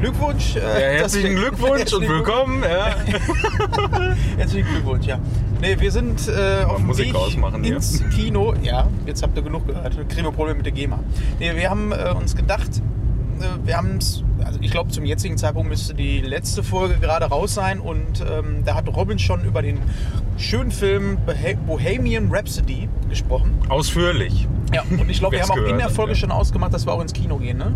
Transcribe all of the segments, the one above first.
Glückwunsch. äh, Ja, herzlichen Glückwunsch und Herzlichen willkommen. Ja. Herzlichen Glückwunsch, ja. Nee, wir sind äh, auf dem Musik Weg ausmachen ins Kino. Ja, jetzt habt ihr genug gehört. Kriegen wir Probleme mit der GEMA. Nee, wir haben äh, uns gedacht, äh, wir haben es, also ich glaube zum jetzigen Zeitpunkt müsste die letzte Folge gerade raus sein und ähm, da hat Robin schon über den schönen Film Bohe- Bohemian Rhapsody gesprochen. Ausführlich. Ja, und ich glaube, wir haben auch in der Folge ja. schon ausgemacht, dass wir auch ins Kino gehen, ne?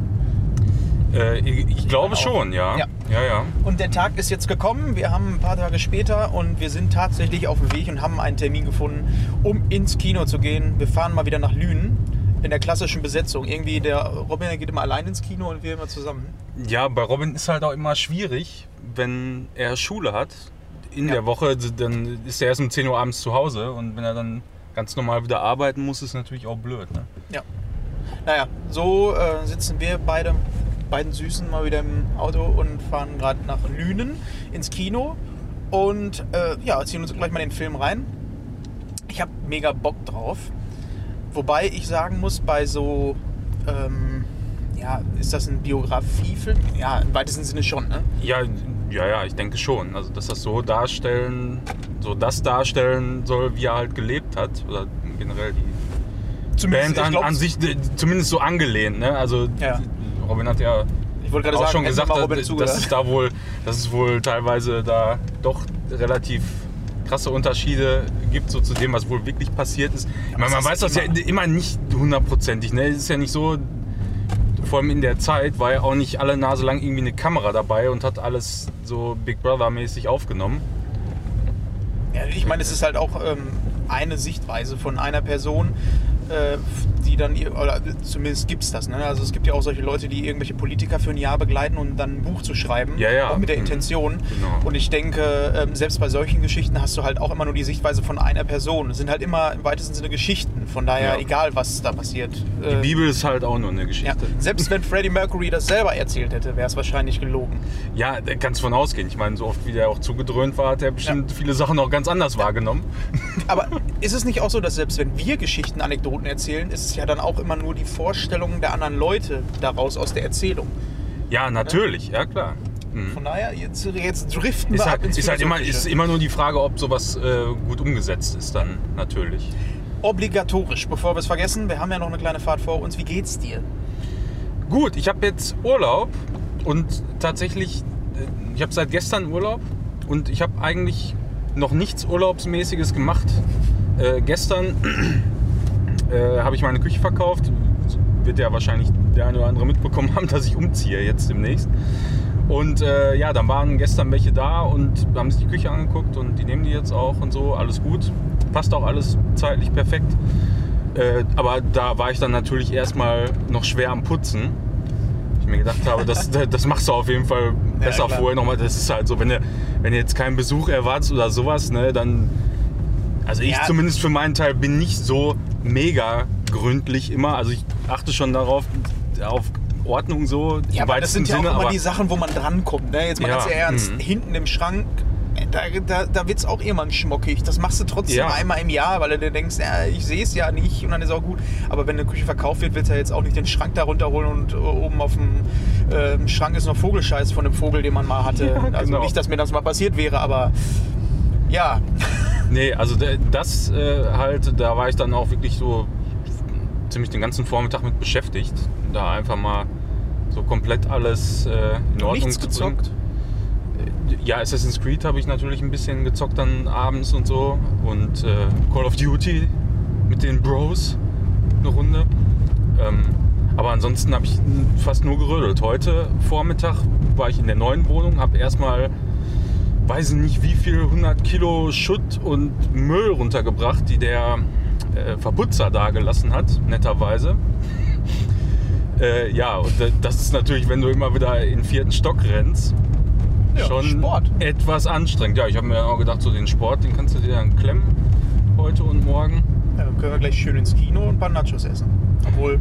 Äh, ich, ich glaube auch. schon, ja. Ja. ja, ja. Und der Tag ist jetzt gekommen. Wir haben ein paar Tage später und wir sind tatsächlich auf dem Weg und haben einen Termin gefunden, um ins Kino zu gehen. Wir fahren mal wieder nach Lünen in der klassischen Besetzung. Irgendwie der Robin geht immer allein ins Kino und wir immer zusammen. Ja, bei Robin ist halt auch immer schwierig, wenn er Schule hat. In Ja. der Woche, dann ist er erst um 10 Uhr abends zu Hause und wenn er dann ganz normal wieder arbeiten muss, ist natürlich auch blöd. Ne? Ja. Naja, so äh, sitzen wir beide, beiden Süßen mal wieder im Auto und fahren gerade nach Lünen ins Kino und äh, ja, ziehen uns gleich mal den Film rein. Ich habe mega Bock drauf. Wobei ich sagen muss, bei so, ähm, ja, ist das ein Biografiefilm? Ja, im weitesten Sinne schon, ne? Ja, ja, ja, ich denke schon. Also, dass das so darstellen, so das darstellen soll, wie er halt gelebt hat. Oder generell die Band ich an, glaub, an sich äh, zumindest so angelehnt. Ne? Also, Ja. Robin hat ja Ich wollte gerade auch sagen, schon gesagt, dass, es da wohl, dass es wohl teilweise da doch relativ krasse Unterschiede gibt so zu dem, was wohl wirklich passiert ist. Ich meine, man weiß das ja immer- nicht hundertprozentig. Ne? Es ist ja nicht so, vor allem in der Zeit war ja auch nicht alle Nase lang irgendwie eine Kamera dabei und hat alles so Big Brother mäßig aufgenommen. Ja, ich meine, es ist halt auch ähm, eine Sichtweise von einer Person, die dann, oder zumindest gibt es das. Ne? Also es gibt ja auch solche Leute, die irgendwelche Politiker für ein Jahr begleiten und dann ein Buch zu schreiben. Ja, ja. Auch mit der Mhm. Intention. Genau. Und ich denke, ähm, selbst bei solchen Geschichten hast du halt auch immer nur die Sichtweise von einer Person. Es sind halt immer im weitesten Sinne Geschichten. Von daher, Ja. egal was da passiert. Die Äh, Bibel ist halt auch nur eine. Geschichte. Selbst wenn Freddie Mercury das selber erzählt hätte, wäre es wahrscheinlich gelogen. Ja, da kannst du von ausgehen. Ich meine, so oft wie der auch zugedröhnt war, hat er bestimmt viele Sachen auch ganz anders wahrgenommen. Aber ist es nicht auch so, dass selbst wenn wir Geschichten, Anekdoten erzählen, ist es ja dann auch immer nur die Vorstellung der anderen Leute daraus aus der Erzählung? Ja, natürlich, ja klar. Mhm. Von daher, jetzt, jetzt driften Ist wir halt, ab ins ist halt immer, ist immer nur die Frage, ob sowas äh, gut umgesetzt ist dann natürlich. Obligatorisch, bevor wir es vergessen, wir haben ja noch eine kleine Fahrt vor uns. Wie geht's dir? Gut, ich habe jetzt Urlaub und tatsächlich, äh, ich habe seit gestern Urlaub und ich habe eigentlich noch nichts Urlaubsmäßiges gemacht. Äh, gestern äh, habe ich meine Küche verkauft. Wird ja wahrscheinlich der eine oder andere mitbekommen haben, dass ich umziehe jetzt demnächst. Und äh, ja, dann waren gestern welche da und haben sich die Küche angeguckt und die nehmen die jetzt auch und so. Alles gut. Passt auch alles zeitlich perfekt. Äh, aber da war ich dann natürlich erstmal noch schwer am Putzen. Ich mir gedacht habe, das, das machst du auf jeden Fall besser klar. vorher nochmal. Das ist halt so, wenn du, wenn du jetzt keinen Besuch erwartest oder sowas, ne, dann. Also ich Ja. zumindest für meinen Teil bin nicht so mega gründlich immer. Also ich achte schon darauf, auf Ordnung so. Ja, aber das sind ja auch Sinne, immer die Sachen, wo man drankommt. Ne? Jetzt mal Ja, ganz ernst, mhm. hinten im Schrank, äh, da, da, da wird es auch irgendwann schmockig. Das machst du trotzdem Ja. einmal im Jahr, weil du dir denkst, ja, ich sehe es ja nicht und dann ist auch gut. Aber wenn eine Küche verkauft wird, willst du ja jetzt auch nicht den Schrank da runterholen und äh, oben auf dem äh, Schrank ist noch Vogelscheiß von dem Vogel, den man mal hatte. Ja, Also genau. nicht, dass mir das mal passiert wäre, aber ja. Nee, also das äh, halt, da war ich dann auch wirklich so ziemlich den ganzen Vormittag mit beschäftigt. Da einfach mal so komplett alles äh, in Ordnung Nichts zu bringen. gezockt. Ja, Assassin's Creed habe ich natürlich ein bisschen gezockt dann abends und so. Und äh, Call of Duty mit den Bros eine Runde. Ähm, aber ansonsten habe ich fast nur gerödelt. Heute Vormittag war ich in der neuen Wohnung, habe erstmal, weiß ich nicht wie viel, 100 Kilo Schutt und Müll runtergebracht, die der äh, Verputzer da gelassen hat, netterweise. Äh, ja, und das ist natürlich, wenn du immer wieder in den vierten Stock rennst, Ja, schon Sport. etwas anstrengend. Ja, ich habe mir auch gedacht, so den Sport, den kannst du dir dann klemmen heute und morgen. Ja, dann können wir gleich schön ins Kino und ein paar Nachos essen. Obwohl,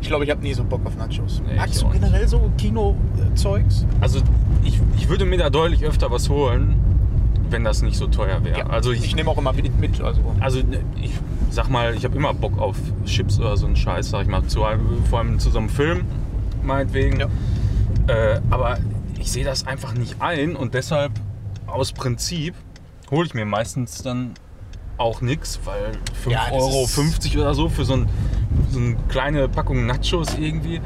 ich glaube, ich habe nie so Bock auf Nachos. Nee, Magst du generell so Kino-Zeugs? Also ich, ich würde mir da deutlich öfter was holen, wenn das nicht so teuer wäre. Ja. Also ich, ich, nehme auch immer mit. mit also. also ich sag mal, ich habe immer Bock auf Chips oder so einen Scheiß, sag ich mal, zu, vor allem zu so einem Film, meinetwegen. Ja. Äh, aber ich sehe das einfach nicht ein und deshalb aus Prinzip hole ich mir meistens dann auch nichts, weil 5,50 Ja, Euro oder so für so, ein, so eine kleine Packung Nachos irgendwie,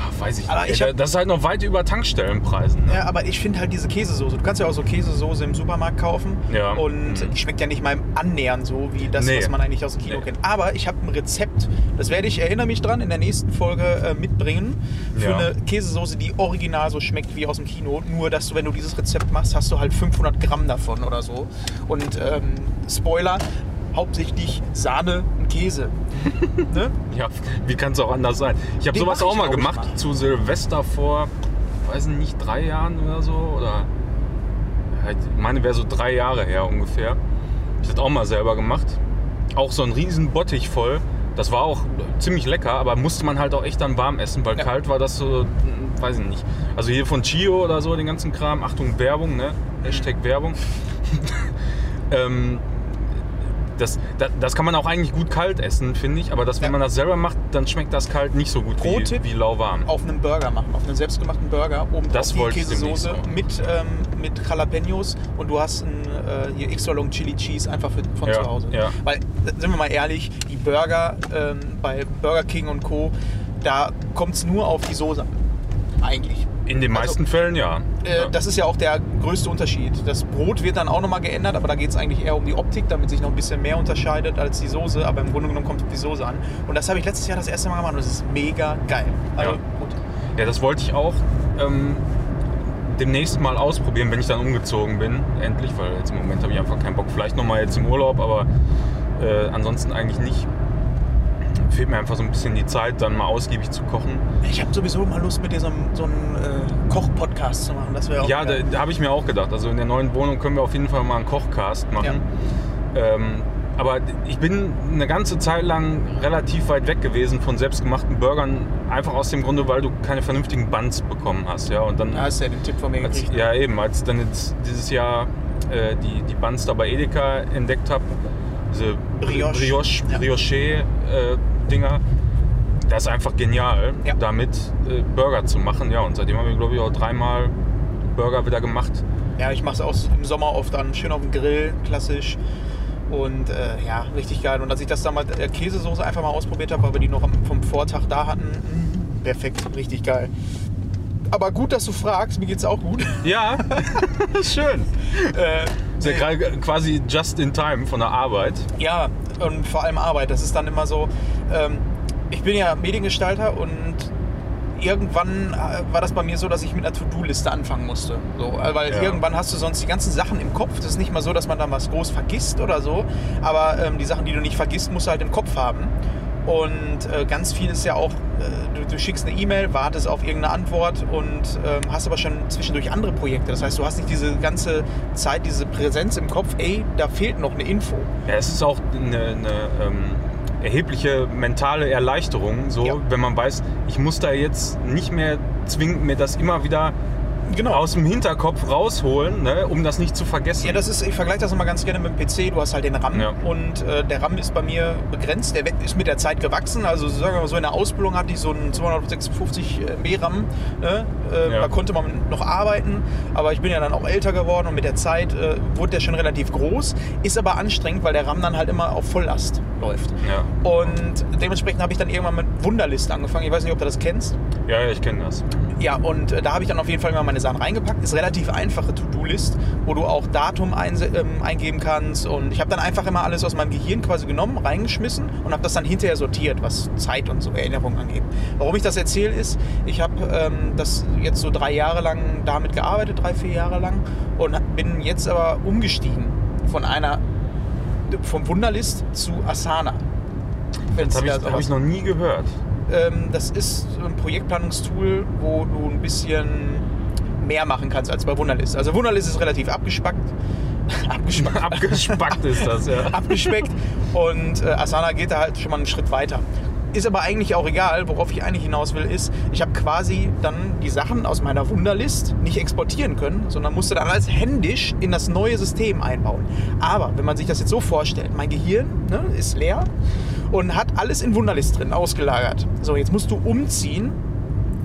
ah, weiß ich Aber nicht. ich hab- das ist halt noch weit über Tankstellenpreisen. Ne? Ja, aber ich finde halt diese Käsesoße. Du kannst ja auch so Käsesoße im Supermarkt kaufen. Ja. Und Mhm. die schmeckt ja nicht mal im Annähern so wie das, Nee. was man eigentlich aus dem Kino Nee. kennt. Aber ich habe ein Rezept, das werde ich, erinnere mich dran, in der nächsten Folge äh, mitbringen. Für Ja. eine Käsesoße, die original so schmeckt wie aus dem Kino. Nur, dass du, wenn du dieses Rezept machst, hast du halt 500 Gramm davon oder so. Und ähm, Spoiler, hauptsächlich Sahne und Käse. ne? Ja, wie kann es auch anders sein? Ich habe sowas auch mal glaub ich, gemacht mal. zu Silvester vor, weiß nicht, drei Jahren oder so. Oder ja, ich meine, wäre so drei Jahre her ungefähr. Ich habe das auch mal selber gemacht. Auch so ein riesen Bottich voll. Das war auch ziemlich lecker, aber musste man halt auch echt dann warm essen, weil Ja. kalt war das so, hm, weiß ich nicht. Also hier von Chio oder so, den ganzen Kram. Achtung, Werbung, ne? Hashtag Werbung. ähm, das, das, das kann man auch eigentlich gut kalt essen, finde ich. Aber das, wenn Ja. man das selber macht, dann schmeckt das kalt nicht so gut Pro-Tipp, wie, wie lauwarm. auf einem Burger machen, auf einen selbstgemachten Burger, oben Das drauf die Käsesoße mit, ähm, mit Jalapenos und du hast ein äh, hier Extra Long Chili Cheese einfach für, von Ja, zu Hause. ja. Weil, sind wir mal ehrlich, die Burger ähm, bei Burger King und Co., da kommt es nur auf die Soße an. Eigentlich. In den Also, meisten Fällen ja. Äh, ja. Das ist ja auch der größte Unterschied. Das Brot wird dann auch nochmal geändert, aber da geht es eigentlich eher um die Optik, damit sich noch ein bisschen mehr unterscheidet als die Soße. Aber im Grunde genommen kommt die Soße an. Und das habe ich letztes Jahr das erste Mal gemacht und das ist mega geil. Also Ja. gut. Ja, das wollte ich auch ähm, demnächst mal ausprobieren, wenn ich dann umgezogen bin, endlich, weil jetzt im Moment habe ich einfach keinen Bock. Vielleicht nochmal jetzt im Urlaub, aber äh, ansonsten eigentlich nicht. Fehlt mir einfach so ein bisschen die Zeit, dann mal ausgiebig zu kochen. Ich habe sowieso mal Lust, mit dir so einen, so einen äh, Koch-Podcast zu machen. Das wäre auch Ja, da, geil. da habe ich mir auch gedacht. Also in der neuen Wohnung können wir auf jeden Fall mal einen Kochcast machen. Ähm, aber ich bin eine ganze Zeit lang relativ weit weg gewesen von selbstgemachten Burgern, einfach aus dem Grunde, weil du keine vernünftigen Buns bekommen hast. Ja, und dann Da hast du ja den Tipp von mir Als, gekriegt. ja, eben, als ich dann jetzt dieses Jahr äh, die, die Buns da bei Edeka entdeckt habe, diese Brioche. Brioche, Ja. Brioche-Dinger, das ist einfach genial, Ja. damit äh, Burger zu machen. Ja, und seitdem haben wir, glaube ich, auch dreimal Burger wieder gemacht. Ja, ich mache es auch im Sommer oft dann schön auf dem Grill, klassisch. Und äh, ja, richtig geil. Und als ich das damals der Käsesoße einfach mal ausprobiert habe, weil wir die noch vom Vortag da hatten, mh, perfekt, richtig geil. Aber gut, dass du fragst, mir geht's auch gut. Ja, schön. äh, Ist ja quasi just in time von der Arbeit. Ja, und vor allem Arbeit. Das ist dann immer so. Ähm, ich bin ja Mediengestalter und irgendwann äh, war das bei mir so, dass ich mit einer To-Do-Liste anfangen musste. So, äh, weil Ja. irgendwann hast du sonst die ganzen Sachen im Kopf. Das ist nicht mal so, dass man dann was groß vergisst oder so. Aber ähm, die Sachen, die du nicht vergisst, musst du halt im Kopf haben. Und äh, ganz viel ist ja auch, du, du schickst eine E-Mail, wartest auf irgendeine Antwort und ähm, hast aber schon zwischendurch andere Projekte. Das heißt, du hast nicht diese ganze Zeit, diese Präsenz im Kopf, ey, da fehlt noch eine Info. Ja, es ist auch eine, eine ähm, erhebliche mentale Erleichterung, so Ja. wenn man weiß, ich muss da jetzt nicht mehr zwingend mir das immer wieder Genau. aus dem Hinterkopf rausholen, ne, um das nicht zu vergessen. Ja, das ist, ich vergleiche das immer ganz gerne mit dem PC. Du hast halt den RAM Ja. und äh, der RAM ist bei mir begrenzt. Der ist mit der Zeit gewachsen. Also sagen wir mal so, in der Ausbildung hatte ich so einen 256 MB RAM. Ne? Äh, Ja. Da konnte man noch arbeiten, aber ich bin ja dann auch älter geworden und mit der Zeit äh, wurde der schon relativ groß. Ist aber anstrengend, weil der RAM dann halt immer auf Volllast läuft. ja. Und dementsprechend habe ich dann irgendwann mit Wunderlist angefangen. Ich weiß nicht, ob du das kennst. ja, ja, ich kenne das. Ja, und äh, da habe ich dann auf jeden Fall mal meine Sachen reingepackt. Ist relativ einfache To-Do-List, wo du auch Datum einse- ähm, eingeben kannst. Und ich habe dann einfach immer alles aus meinem Gehirn quasi genommen, reingeschmissen und habe das dann hinterher sortiert, was Zeit und so Erinnerungen angeht. Warum ich das erzähle, ist, ich habe ähm, das jetzt so drei Jahre lang damit gearbeitet, drei, vier Jahre lang, und bin jetzt aber umgestiegen von einer vom Wunderlist zu Asana. Das habe ich, hab ich noch nie gehört. ähm, das ist ein Projektplanungstool, wo du ein bisschen mehr machen kannst als bei Wunderlist. Also Wunderlist ist relativ abgespackt. abgespackt. Abgespackt ist das, ja. abgespeckt. Und äh, Asana geht da halt schon mal einen Schritt weiter. ist aber eigentlich auch egal. Worauf ich eigentlich hinaus will, ist, ich habe quasi dann die Sachen aus meiner Wunderlist nicht exportieren können, sondern musste dann alles händisch in das neue System einbauen. Aber wenn man sich das jetzt so vorstellt, mein Gehirn ne, ist leer und hat alles in Wunderlist drin ausgelagert. So, jetzt musst du umziehen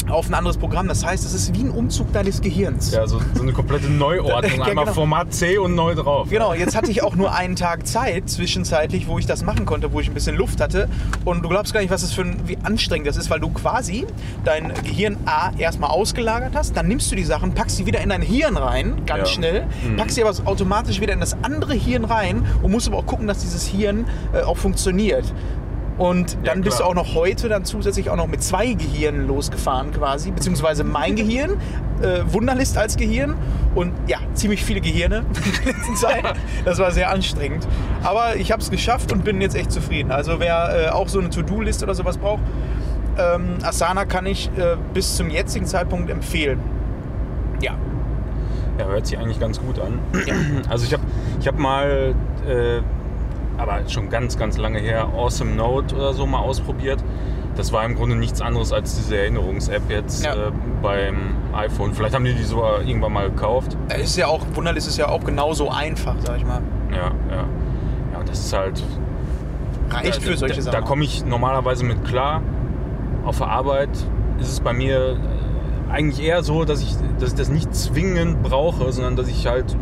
auf ein anderes Programm. Das heißt, es ist wie ein Umzug deines Gehirns. Ja, so, so eine komplette Neuordnung. Ja, Einmal genau. Format C und neu drauf. Genau, jetzt hatte ich auch nur einen Tag Zeit zwischenzeitlich, wo ich das machen konnte, wo ich ein bisschen Luft hatte. Und du glaubst gar nicht, was das für ein, wie anstrengend das ist, weil du quasi dein Gehirn A erstmal ausgelagert hast, dann nimmst du die Sachen, packst sie wieder in dein Hirn rein, ganz Ja. schnell, packst sie aber automatisch wieder in das andere Hirn rein und musst aber auch gucken, dass dieses Hirn äh, auch funktioniert. Und dann Ja, bist du auch noch heute dann zusätzlich auch noch mit zwei Gehirnen losgefahren quasi, beziehungsweise mein Gehirn, äh, Wunderlist als Gehirn und ja, ziemlich viele Gehirne in der letzten Zeit. Das war sehr anstrengend. Aber ich habe es geschafft und bin jetzt echt zufrieden. Also wer äh, auch so eine To-Do-Liste oder sowas braucht, ähm, Asana kann ich äh, bis zum jetzigen Zeitpunkt empfehlen. Ja. Ja, hört sich eigentlich ganz gut an. Also ich habe ich hab mal, äh, aber schon ganz, ganz lange her, Awesome Note oder so mal ausprobiert. Das war im Grunde nichts anderes als diese Erinnerungs-App jetzt Ja. äh, beim iPhone. Vielleicht haben die die sogar irgendwann mal gekauft. Es ist ja auch, Wunderlist ist ja auch genauso einfach, sag ich mal. Ja, ja. Ja, das ist halt. Reicht für solche da, Sachen. Da komme ich normalerweise mit klar. Auf der Arbeit ist es bei mir äh, eigentlich eher so, dass ich, dass ich das nicht zwingend brauche, sondern dass ich halt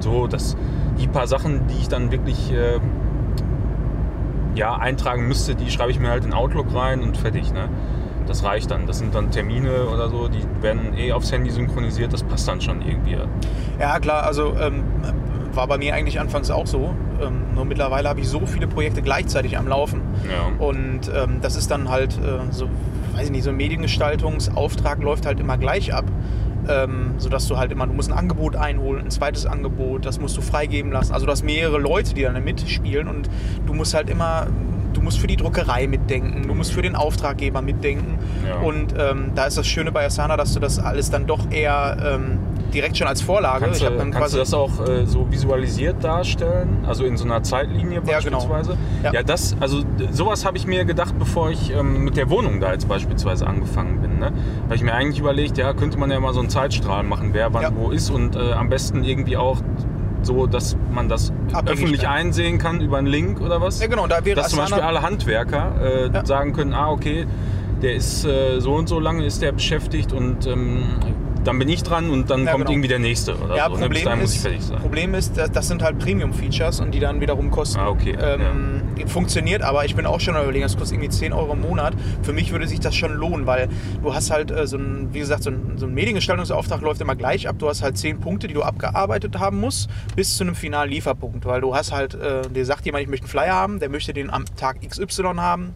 so, dass die paar Sachen, die ich dann wirklich äh, ja, eintragen müsste, die schreibe ich mir halt in Outlook rein und fertig. Ne? Das reicht dann. Das sind dann Termine oder so, die werden eh aufs Handy synchronisiert, das passt dann schon irgendwie. Ja, klar, also ähm, war bei mir eigentlich anfangs auch so. Ähm, nur mittlerweile habe ich so viele Projekte gleichzeitig am Laufen. Ja. Und ähm, das ist dann halt äh, so, weiß ich nicht, so ein Mediengestaltungsauftrag läuft halt immer gleich ab. Ähm, sodass du halt immer, du musst ein Angebot einholen, ein zweites Angebot, das musst du freigeben lassen. Also du hast mehrere Leute, die dann mitspielen und du musst halt immer, du musst für die Druckerei mitdenken, du musst für den Auftraggeber mitdenken. Ja. Und ähm, da ist das Schöne bei Asana, dass du das alles dann doch eher ähm, direkt schon als Vorlage. Kannst, ich dann kannst du das auch äh, so visualisiert darstellen? Also in so einer Zeitlinie Ja, genau. beispielsweise? Ja. Ja, das, also sowas habe ich mir gedacht, bevor ich ähm, mit der Wohnung da jetzt beispielsweise angefangen bin. Ne? Weil ich mir eigentlich überlegt, ja, könnte man ja mal so einen Zeitstrahl machen, wer wann Ja. wo ist und äh, am besten irgendwie auch so, dass man das Abhängig öffentlich werden. einsehen kann über einen Link oder was? Ja, genau, da wäre dass zum Beispiel alle Handwerker äh, Ja. sagen können, ah, okay, der ist äh, so und so lange ist der beschäftigt und ähm, dann bin ich dran und dann Ja, kommt genau. irgendwie der nächste oder Ja, so. ne? Bis Problem, dahin muss ich ist, fertig sein. Problem ist, das- sind halt Premium-Features und die dann wiederum kosten. Ah, okay, Ähm, Funktioniert, aber ich bin auch schon überlegen, das kostet irgendwie 10 Euro im Monat. Für mich würde sich das schon lohnen, weil du hast halt äh, so ein, wie gesagt, so ein, so ein Mediengestaltungsauftrag läuft immer gleich ab. Du hast halt 10 Punkte, die du abgearbeitet haben musst, bis zu einem finalen Lieferpunkt. Weil du hast halt, äh, dir sagt jemand, ich möchte einen Flyer haben, der möchte den am Tag XY haben.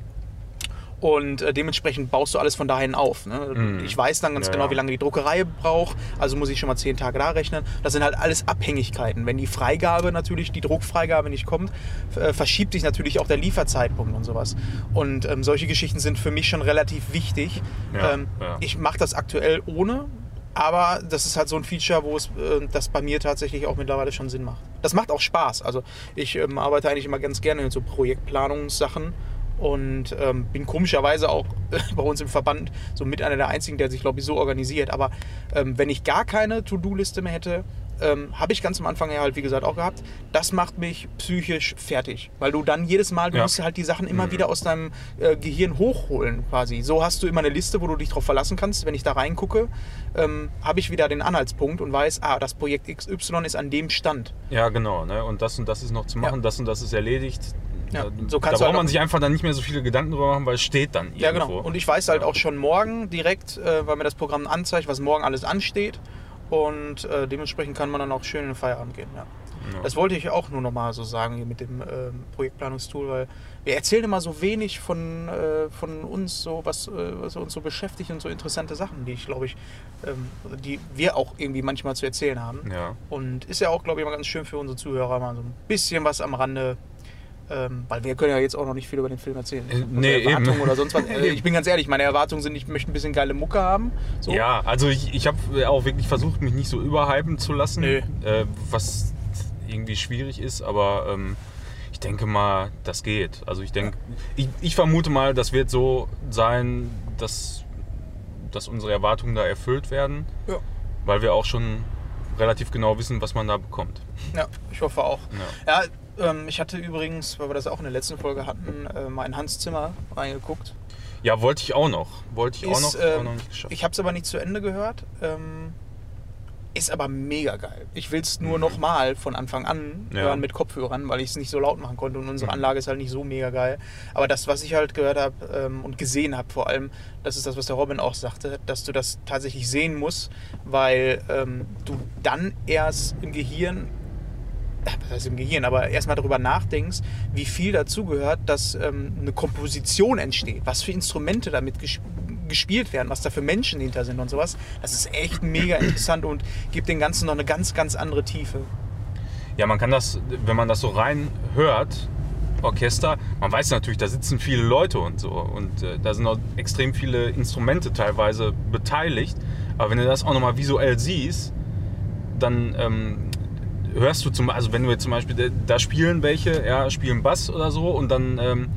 Und äh, dementsprechend baust du alles von dahin auf. Ne? Mhm. Ich weiß dann ganz Ja, genau, ja. wie lange die Druckerei braucht. Also muss ich schon mal zehn Tage da rechnen. Das sind halt alles Abhängigkeiten. Wenn die Freigabe natürlich, die Druckfreigabe nicht kommt, äh, verschiebt sich natürlich auch der Lieferzeitpunkt und sowas. Und ähm, solche Geschichten sind für mich schon relativ wichtig. Ja, ähm. Ich mache das aktuell ohne. Aber das ist halt so ein Feature, wo es äh, das bei mir tatsächlich auch mittlerweile schon Sinn macht. Das macht auch Spaß. Also ich ähm, arbeite eigentlich immer ganz gerne mit so Projektplanungssachen und ähm, bin komischerweise auch bei uns im Verband so mit einer der einzigen, der sich, glaube ich, so organisiert. Aber ähm, wenn ich gar keine To-Do-Liste mehr hätte, ähm, habe ich ganz am Anfang ja halt, wie gesagt, auch gehabt, das macht mich psychisch fertig. Weil du dann jedes Mal, du Ja. musst halt die Sachen immer Mhm. wieder aus deinem äh, Gehirn hochholen quasi. So hast du immer eine Liste, wo du dich drauf verlassen kannst. Wenn ich da reingucke, ähm, habe ich wieder den Anhaltspunkt und weiß, ah, das Projekt XY ist an dem Stand. Ja, genau. Ne? Und das und das ist noch zu machen, Ja. das und das ist erledigt. Ja, Da, so da braucht halt man sich einfach dann nicht mehr so viele Gedanken drüber machen, weil es steht dann irgendwo. Ja, genau. Und ich weiß halt auch schon morgen direkt, äh, weil mir das Programm anzeigt, was morgen alles ansteht. Und äh, dementsprechend kann man dann auch schön in den Feierabend gehen. Ja. Ja. Das wollte ich auch nur noch mal so sagen hier mit dem ähm, Projektplanungstool, weil wir erzählen immer so wenig von, äh, von uns, so was, äh, was uns so beschäftigt und so interessante Sachen, die ich glaube ich, ähm, die wir auch irgendwie manchmal zu erzählen haben. Ja. Und ist ja auch, glaube ich, mal ganz schön für unsere Zuhörer, mal so ein bisschen was am Rande. Ähm, weil wir können ja jetzt auch noch nicht viel über den Film erzählen. Äh, nee, Erwartungen eben. oder sonst was. Äh, ich bin ganz ehrlich, meine Erwartungen sind, ich möchte ein bisschen geile Mucke haben. So. Ja, also ich, ich habe auch wirklich versucht, mich nicht so überhypen zu lassen, Nö. äh, was irgendwie schwierig ist, aber ähm, Ich denke mal, das geht. Also ich denke, ich, ich vermute mal, das wird so sein, dass, dass unsere Erwartungen da erfüllt werden, Ja. weil wir auch schon relativ genau wissen, was man da bekommt. Ja, ich hoffe auch. Ja, ähm, ich hatte übrigens, weil wir das auch in der letzten Folge hatten, äh, mal in Hans Zimmer reingeguckt. Ja, wollte ich auch noch. Wollte ich auch noch, ähm, noch nicht geschafft. ich habe es aber nicht zu Ende gehört. Ähm, ist aber mega geil. Ich will es nur Mhm. nochmal von Anfang an Ja. hören mit Kopfhörern, weil ich es nicht so laut machen konnte und unsere Mhm. Anlage ist halt nicht so mega geil. Aber das, was ich halt gehört habe ähm, und gesehen habe vor allem, das ist das, was der Robin auch sagte, dass du das tatsächlich sehen musst, weil ähm, du dann erst im Gehirn was heißt im Gehirn, aber erstmal darüber nachdenkst, wie viel dazugehört, dass ähm, eine Komposition entsteht, was für Instrumente damit ges gespielt werden, was da für Menschen hinter sind und sowas. Das ist echt mega interessant und gibt dem Ganzen noch eine ganz, ganz andere Tiefe. Ja, man kann das, wenn man das so rein hört, Orchester, man weiß natürlich, da sitzen viele Leute und so und äh, da sind auch extrem viele Instrumente teilweise beteiligt. Aber wenn du das auch nochmal visuell siehst, dann ähm, hörst du zum also wenn du jetzt zum Beispiel, da- da spielen welche, ja, spielen Bass oder so und dann ähm,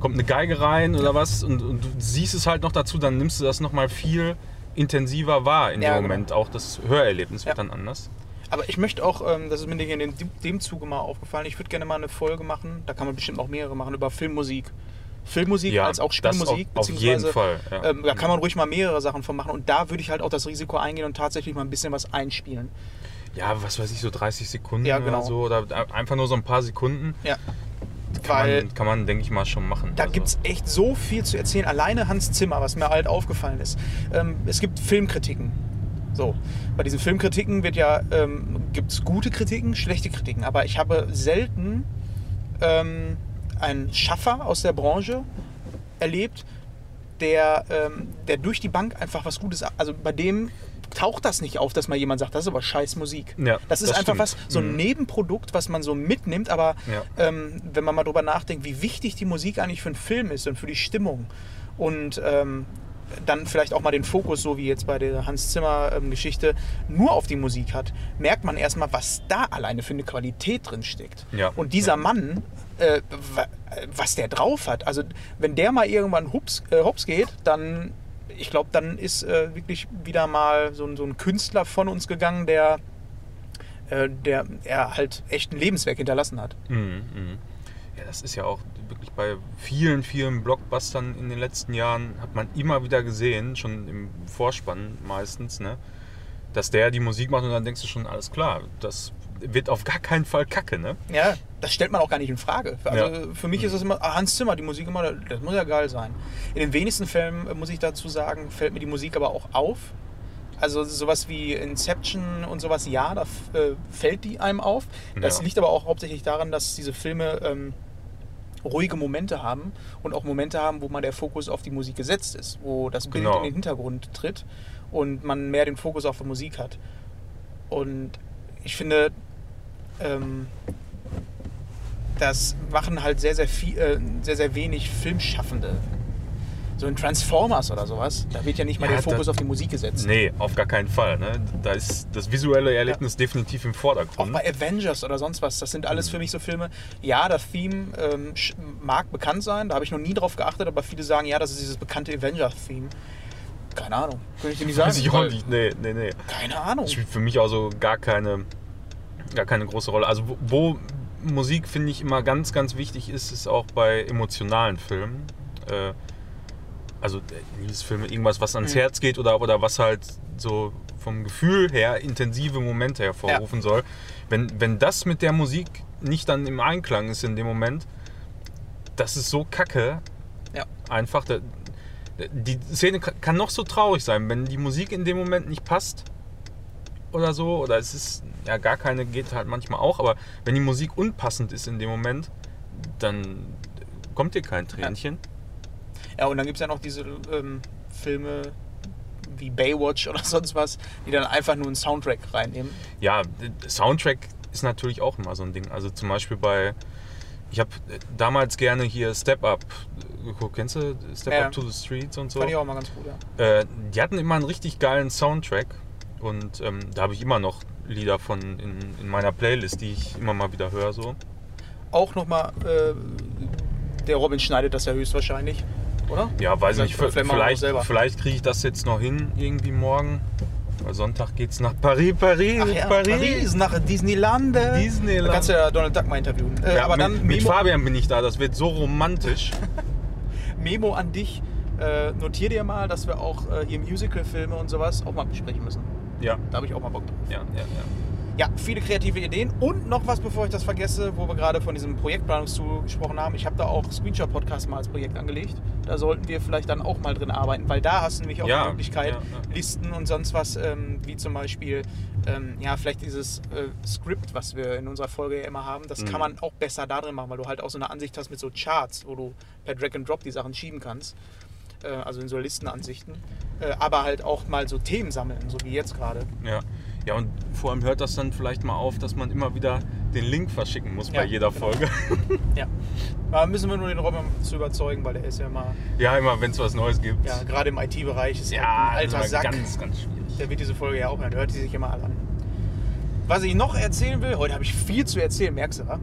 kommt eine Geige rein oder was und, und du siehst es halt noch dazu, dann nimmst du das nochmal viel intensiver wahr in Ja, dem genau. Moment. Auch das Hörerlebnis wird Ja. dann anders. Aber ich möchte auch, ähm, das ist mir in dem, dem Zuge mal aufgefallen, ich würde gerne mal eine Folge machen, da kann man bestimmt auch mehrere machen, über Filmmusik. Filmmusik Ja, als auch Spielmusik. auf- auf jeden beziehungsweise, Fall, ja. Ähm, da kann man ruhig mal mehrere Sachen von machen und da würde ich halt auch das Risiko eingehen und tatsächlich mal ein bisschen was einspielen. Ja, was weiß ich, so 30 Sekunden Ja, genau. oder so. Oder einfach nur so ein paar Sekunden. Ja. Kann Weil man, kann man denke ich mal, schon machen. Da Also, gibt es echt so viel zu erzählen. Alleine Hans Zimmer, was mir halt aufgefallen ist. Ähm, es gibt Filmkritiken. So, bei diesen Filmkritiken wird ja, ähm, gibt es gute Kritiken, schlechte Kritiken. Aber ich habe selten ähm, einen Schaffer aus der Branche erlebt, der, ähm, der durch die Bank einfach was Gutes. Also bei dem taucht das nicht auf, dass mal jemand sagt, das ist aber scheiß Musik. Ja, das ist das einfach stimmt. was, so ein Mhm. Nebenprodukt, was man so mitnimmt, aber Ja. ähm, wenn man mal drüber nachdenkt, wie wichtig die Musik eigentlich für einen Film ist und für die Stimmung und ähm, dann vielleicht auch mal den Fokus, so wie jetzt bei der Hans Zimmer ähm, Geschichte, nur auf die Musik hat, merkt man erstmal, was da alleine für eine Qualität drin steckt. Ja. Und dieser Mann, äh, wa- was der drauf hat, also wenn der mal irgendwann hups, äh, hops geht, dann, ich glaube, dann ist äh, wirklich wieder mal so, ein- so ein Künstler von uns gegangen, der, äh, der er halt echt ein Lebenswerk hinterlassen hat. Mhm, mhm. Ja, das ist ja auch wirklich bei vielen, vielen Blockbustern in den letzten Jahren hat man immer wieder gesehen, schon im Vorspann meistens, ne, dass der die Musik macht und dann denkst du schon, alles klar, das wird auf gar keinen Fall kacke, ne? Ja, das stellt man auch gar nicht in Frage. Also Ja. für mich ist es immer, ah, Hans Zimmer, die Musik immer, das muss ja geil sein. In den wenigsten Fällen, äh, muss ich dazu sagen, fällt mir die Musik aber auch auf. Also sowas wie Inception und sowas, ja, da äh, fällt die einem auf. Das Ja. liegt aber auch hauptsächlich daran, dass diese Filme ähm, ruhige Momente haben und auch Momente haben, wo mal der Fokus auf die Musik gesetzt ist, wo das Bild Genau. in den Hintergrund tritt und man mehr den Fokus auf die Musik hat. Und ich finde, ähm, das machen halt sehr, sehr viel, äh, sehr, sehr wenig Filmschaffende. So in Transformers oder sowas, da wird ja nicht mal Ja, der Fokus da- auf die Musik gesetzt. Nee, auf gar keinen Fall. Ne? Da ist das visuelle Erlebnis definitiv im Auch Vordergrund. bei Avengers oder sonst was, das sind alles für mich so Filme. Ja, das Theme ähm, mag bekannt sein, da habe ich noch nie drauf geachtet, aber viele sagen, ja, das ist dieses bekannte Avengers-Theme. Keine Ahnung, könnte ich dir nicht sagen. Weiß ich auch nicht. Nee, nee, nee. Keine Ahnung. Das spielt für mich auch so gar keine, gar keine große Rolle. Also wo, wo Musik, finde ich, immer ganz, ganz wichtig ist, ist auch bei emotionalen Filmen. Äh, also äh, Liebesfilme, irgendwas, was ans Mhm. Herz geht oder, oder was halt so vom Gefühl her intensive Momente hervorrufen soll. Wenn, wenn das mit der Musik nicht dann im Einklang ist in dem Moment, das ist so kacke. Ja. Einfach, die Szene ka- kann noch so traurig sein, wenn die Musik in dem Moment nicht passt oder so, oder es ist ja gar keine, geht halt manchmal auch, aber wenn die Musik unpassend ist in dem Moment, dann kommt dir kein Tränchen. Ja, und dann gibt es ja noch diese ähm, Filme wie Baywatch oder sonst was, die dann einfach nur einen Soundtrack reinnehmen. Ja, Soundtrack ist natürlich auch immer so ein Ding. Also zum Beispiel bei, ich habe damals gerne hier Step Up geguckt, kennst du Step Ja. Up to the Streets und so? Fand ich auch mal ganz gut, ja. Äh, die hatten immer einen richtig geilen Soundtrack und ähm, da habe ich immer noch Lieder von in, in meiner Playlist, die ich immer mal wieder höre. So. auch nochmal, äh, der Robin schneidet das ja höchstwahrscheinlich, oder? Ja, weiß Vielleicht- nicht. vielleicht Vielleicht, vielleicht kriege ich das jetzt noch hin, irgendwie morgen. Weil Sonntag geht's nach Paris, Paris, Ach ja, Paris. Paris, nach Disneyland. Disneyland. Da kannst du ja Donald Duck mal interviewen. Äh, Ja, aber mit, dann mit Memo, Fabian bin ich da, das wird so romantisch. Memo an dich. Äh, notier dir mal, dass wir auch äh, hier Musical-Filme und sowas auch mal besprechen müssen. ja, Da habe ich auch mal Bock drauf. ja, ja, ja. Ja, viele kreative Ideen. Und noch was, bevor ich das vergesse, wo wir gerade von diesem Projektplanungstool gesprochen haben. Ich habe da auch Screenshot-Podcast mal als Projekt angelegt. Da sollten wir vielleicht dann auch mal drin arbeiten, weil da hast du nämlich auch Ja, die Möglichkeit, ja, ja. Listen und sonst was, ähm, wie zum Beispiel, ähm, ja, vielleicht dieses äh, Skript, was wir in unserer Folge ja immer haben, das Mhm. kann man auch besser da drin machen, weil du halt auch so eine Ansicht hast mit so Charts, wo du per Drag and Drop die Sachen schieben kannst. Äh, also in so Listenansichten. Äh, aber halt auch mal so Themen sammeln, so wie jetzt gerade. Ja. Ja, und vor allem hört das dann vielleicht mal auf, dass man immer wieder den Link verschicken muss Ja, bei jeder genau. Folge. Ja. Da müssen wir nur den Robin zu überzeugen, weil der ist ja mal, Ja, immer wenn es was Neues gibt. ja, gerade im IT-Bereich ist ja halt ein alter immer Sack. ganz, ganz schwierig. Der wird diese Folge ja auch hören, hört die sich immer alle an. Was ich noch erzählen will, heute habe ich viel zu erzählen, merkst du, wa?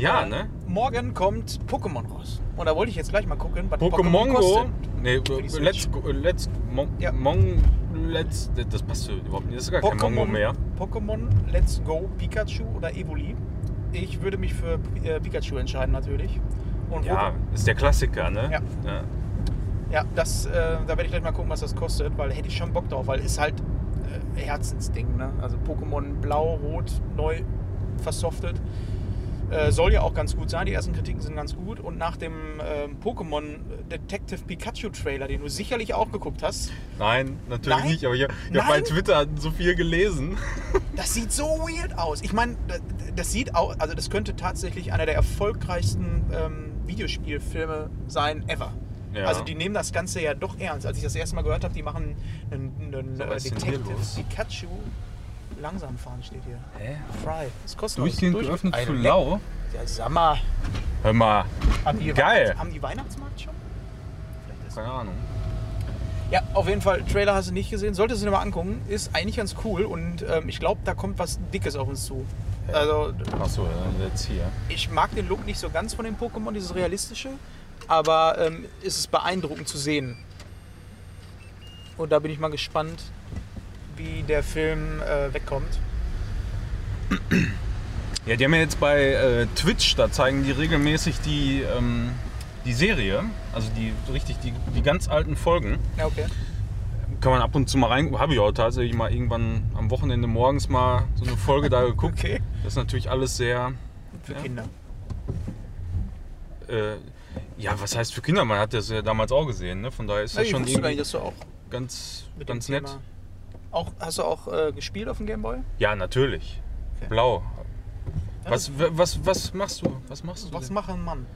Ja, Äh, ne? Morgen kommt Pokémon raus. Und da wollte ich jetzt gleich mal gucken, was Pokémon Go. kostet. Nee, let's go, let's Mon, Ja. Mon, let's das passt überhaupt nicht. Das ist gar kein Mongo mehr. Pokémon Let's Go Pikachu oder Evoli. Ich würde mich für äh, Pikachu entscheiden natürlich. Und Ja, wo- ist der Klassiker, ne? Ja. ja. Ja, das, äh, da werde ich gleich mal gucken, was das kostet, weil hätte ich schon Bock drauf, weil ist halt äh, Herzensding, ne? Also Pokémon Blau, Rot, neu versoftet. Äh, soll ja auch ganz gut sein, die ersten Kritiken sind ganz gut. Und nach dem ähm, Pokémon Detective Pikachu Trailer, den du sicherlich auch geguckt hast, Nein, natürlich Nein? nicht, aber ich, ich habe bei? Twitter so viel gelesen. das sieht so weird aus. Ich meine, das, das sieht auch, also das könnte tatsächlich einer der erfolgreichsten ähm, Videospielfilme sein ever. Ja. Also die nehmen das Ganze ja doch ernst. Als ich das erste Mal gehört habe, die machen einen, einen So, äh, Detective? Pikachu. Langsam fahren steht hier. Hä? Fry. Ist kostenlos. Durchgehend Durch- geöffnet für Leck. lau. Ja, sag mal. Hör mal, Haben die Geil. Weihnachts- haben die Weihnachtsmarkt schon? Vielleicht ist- keine Ahnung. Ja, auf jeden Fall. Trailer hast du nicht gesehen. Solltest du dir mal angucken. Ist eigentlich ganz cool und ähm, ich glaube, da kommt was Dickes auf uns zu. Also Achso, jetzt hier. ich mag den Look nicht so ganz von den Pokémon, dieses realistische, aber ähm, es ist beeindruckend zu sehen. Und da bin ich mal gespannt, wie der Film äh, wegkommt. Ja, die haben ja jetzt bei äh, Twitch, da zeigen die regelmäßig die, ähm, die Serie, also die richtig die, die ganz alten Folgen. Ja, okay. Kann man ab und zu mal rein, habe ich auch tatsächlich mal irgendwann am Wochenende morgens mal so eine Folge da geguckt. Okay. Das ist natürlich alles sehr, Für Ja. Kinder. äh, ja, was heißt für Kinder? Man hat das ja damals auch gesehen, ne? Von daher ist das ich schon gar nicht, irgendwie dass du auch ganz, ganz nett. Thema. Auch, hast du auch äh, gespielt auf dem Gameboy? Ja, natürlich. Okay. Blau. Ja, Was, was, was machst du? Was machst du? Was denn? macht ein Mann?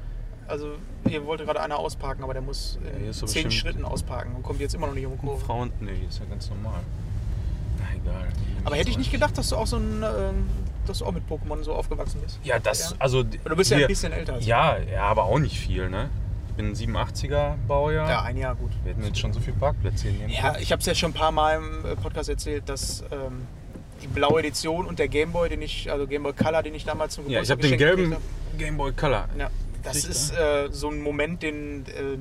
Also, hier wollte gerade einer ausparken, aber der muss Ja, in hier so zehn Schritten ausparken und kommt jetzt immer noch nicht um die Kurve. Frauen? Nee, ist ja ganz normal. Na egal. Aber hätte ich nicht gedacht, dass du auch so ein, ähm, dass du auch mit Pokémon so aufgewachsen bist. Ja, das, Ja. also. Du bist ja wir- ein bisschen älter als Ja, ja, aber auch nicht viel, ne? Ich bin ein 87er Baujahr. Ja, ein Jahr gut. Wir hätten jetzt schon so viele Parkplätze hier nehmen Ja, ich habe es ja schon ein paar Mal im äh, Podcast erzählt, dass ähm, die blaue Edition und der Gameboy, den ich, also Gameboy Color, den ich damals zum Ja, ich Geburtstag habe den gelben gekriegt Game Boy Color. Ja, das Kriegt ist äh, so ein Moment, den, äh,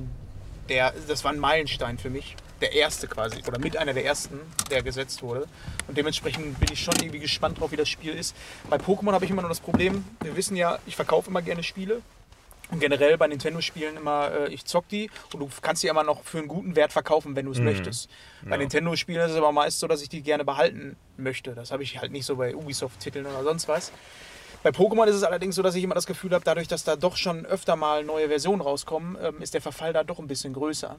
der, das war ein Meilenstein für mich. Der erste quasi, oder mit einer der ersten, der gesetzt wurde. Und dementsprechend bin ich schon irgendwie gespannt drauf, wie das Spiel ist. Bei Pokémon habe ich immer nur das Problem, wir wissen ja, ich verkaufe immer gerne Spiele. Und generell bei Nintendo-Spielen immer, äh, ich zock die und du kannst die immer noch für einen guten Wert verkaufen, wenn du es Mhm. möchtest. Bei Ja. Nintendo-Spielen ist es aber meist so, dass ich die gerne behalten möchte. Das habe ich halt nicht so bei Ubisoft-Titeln oder sonst was. Bei Pokémon ist es allerdings so, dass ich immer das Gefühl habe, dadurch, dass da doch schon öfter mal neue Versionen rauskommen, ähm, ist der Verfall da doch ein bisschen größer.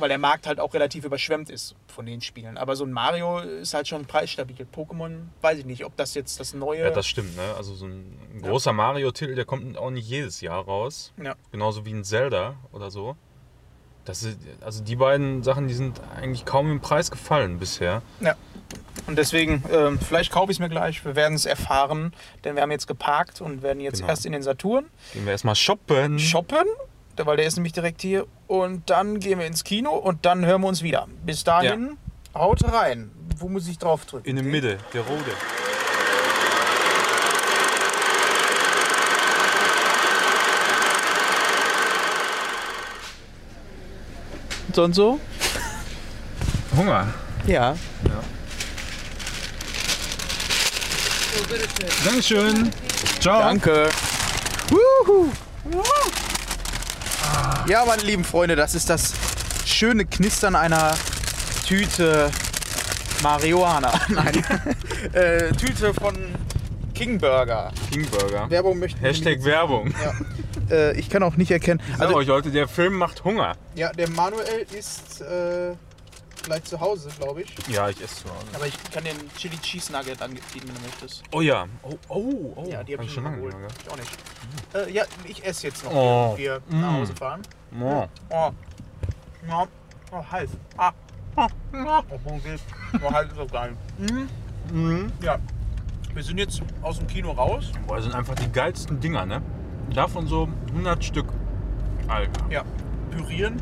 Weil der Markt halt auch relativ überschwemmt ist von den Spielen. Aber so ein Mario ist halt schon preisstabil. Pokémon, weiß ich nicht, ob das jetzt das neue. Ja, das stimmt, ne? Also so ein, großer Mario-Titel, der kommt auch nicht jedes Jahr raus. Ja. Genauso wie ein Zelda oder so. Das ist, also die beiden Sachen, die sind eigentlich kaum im Preis gefallen bisher. Ja. Und deswegen, ähm, vielleicht kaufe ich es mir gleich. Wir werden es erfahren, denn wir haben jetzt geparkt und werden jetzt Genau. erst in den Saturn Gehen wir erstmal shoppen. shoppen, weil der ist nämlich direkt hier. Und dann gehen wir ins Kino und dann hören wir uns wieder. Bis dahin, ja. haut rein. Wo muss ich draufdrücken? In der Mitte, der rote. Und so? Hunger. Ja. ja. Dankeschön. Ciao. Danke. Woohoo. Ja, meine lieben Freunde, das ist das schöne Knistern einer Tüte Marihuana. Nein. äh, Tüte von King Burger. King Burger. Werbung möchten wir Hashtag Werbung. Ja. Äh, ich kann auch nicht erkennen. Ich Also, euch Leute, der Film macht Hunger. ja, der Manuel ist äh, vielleicht zu Hause, glaube ich. Ja, ich esse zu Hause. Aber ich kann den Chili Cheese Nugget anbieten, wenn du möchtest. Oh ja. Oh, oh, oh. Ja, die habe Hab ich schon lange geholt. nicht mehr gehabt. Ich auch nicht. Äh, ja, ich esse jetzt noch, Oh. während wir nach Mm. Hause fahren. Oh. Oh. Ja. Oh, heiß. Ah. Oh, oh, geht. Oh, heiß ist das geil. Mhm. Mhm. Ja. Wir sind jetzt aus dem Kino raus. Boah, das sind einfach die geilsten Dinger, ne? Davon so 100 Stück. Alter. Ja. Pürieren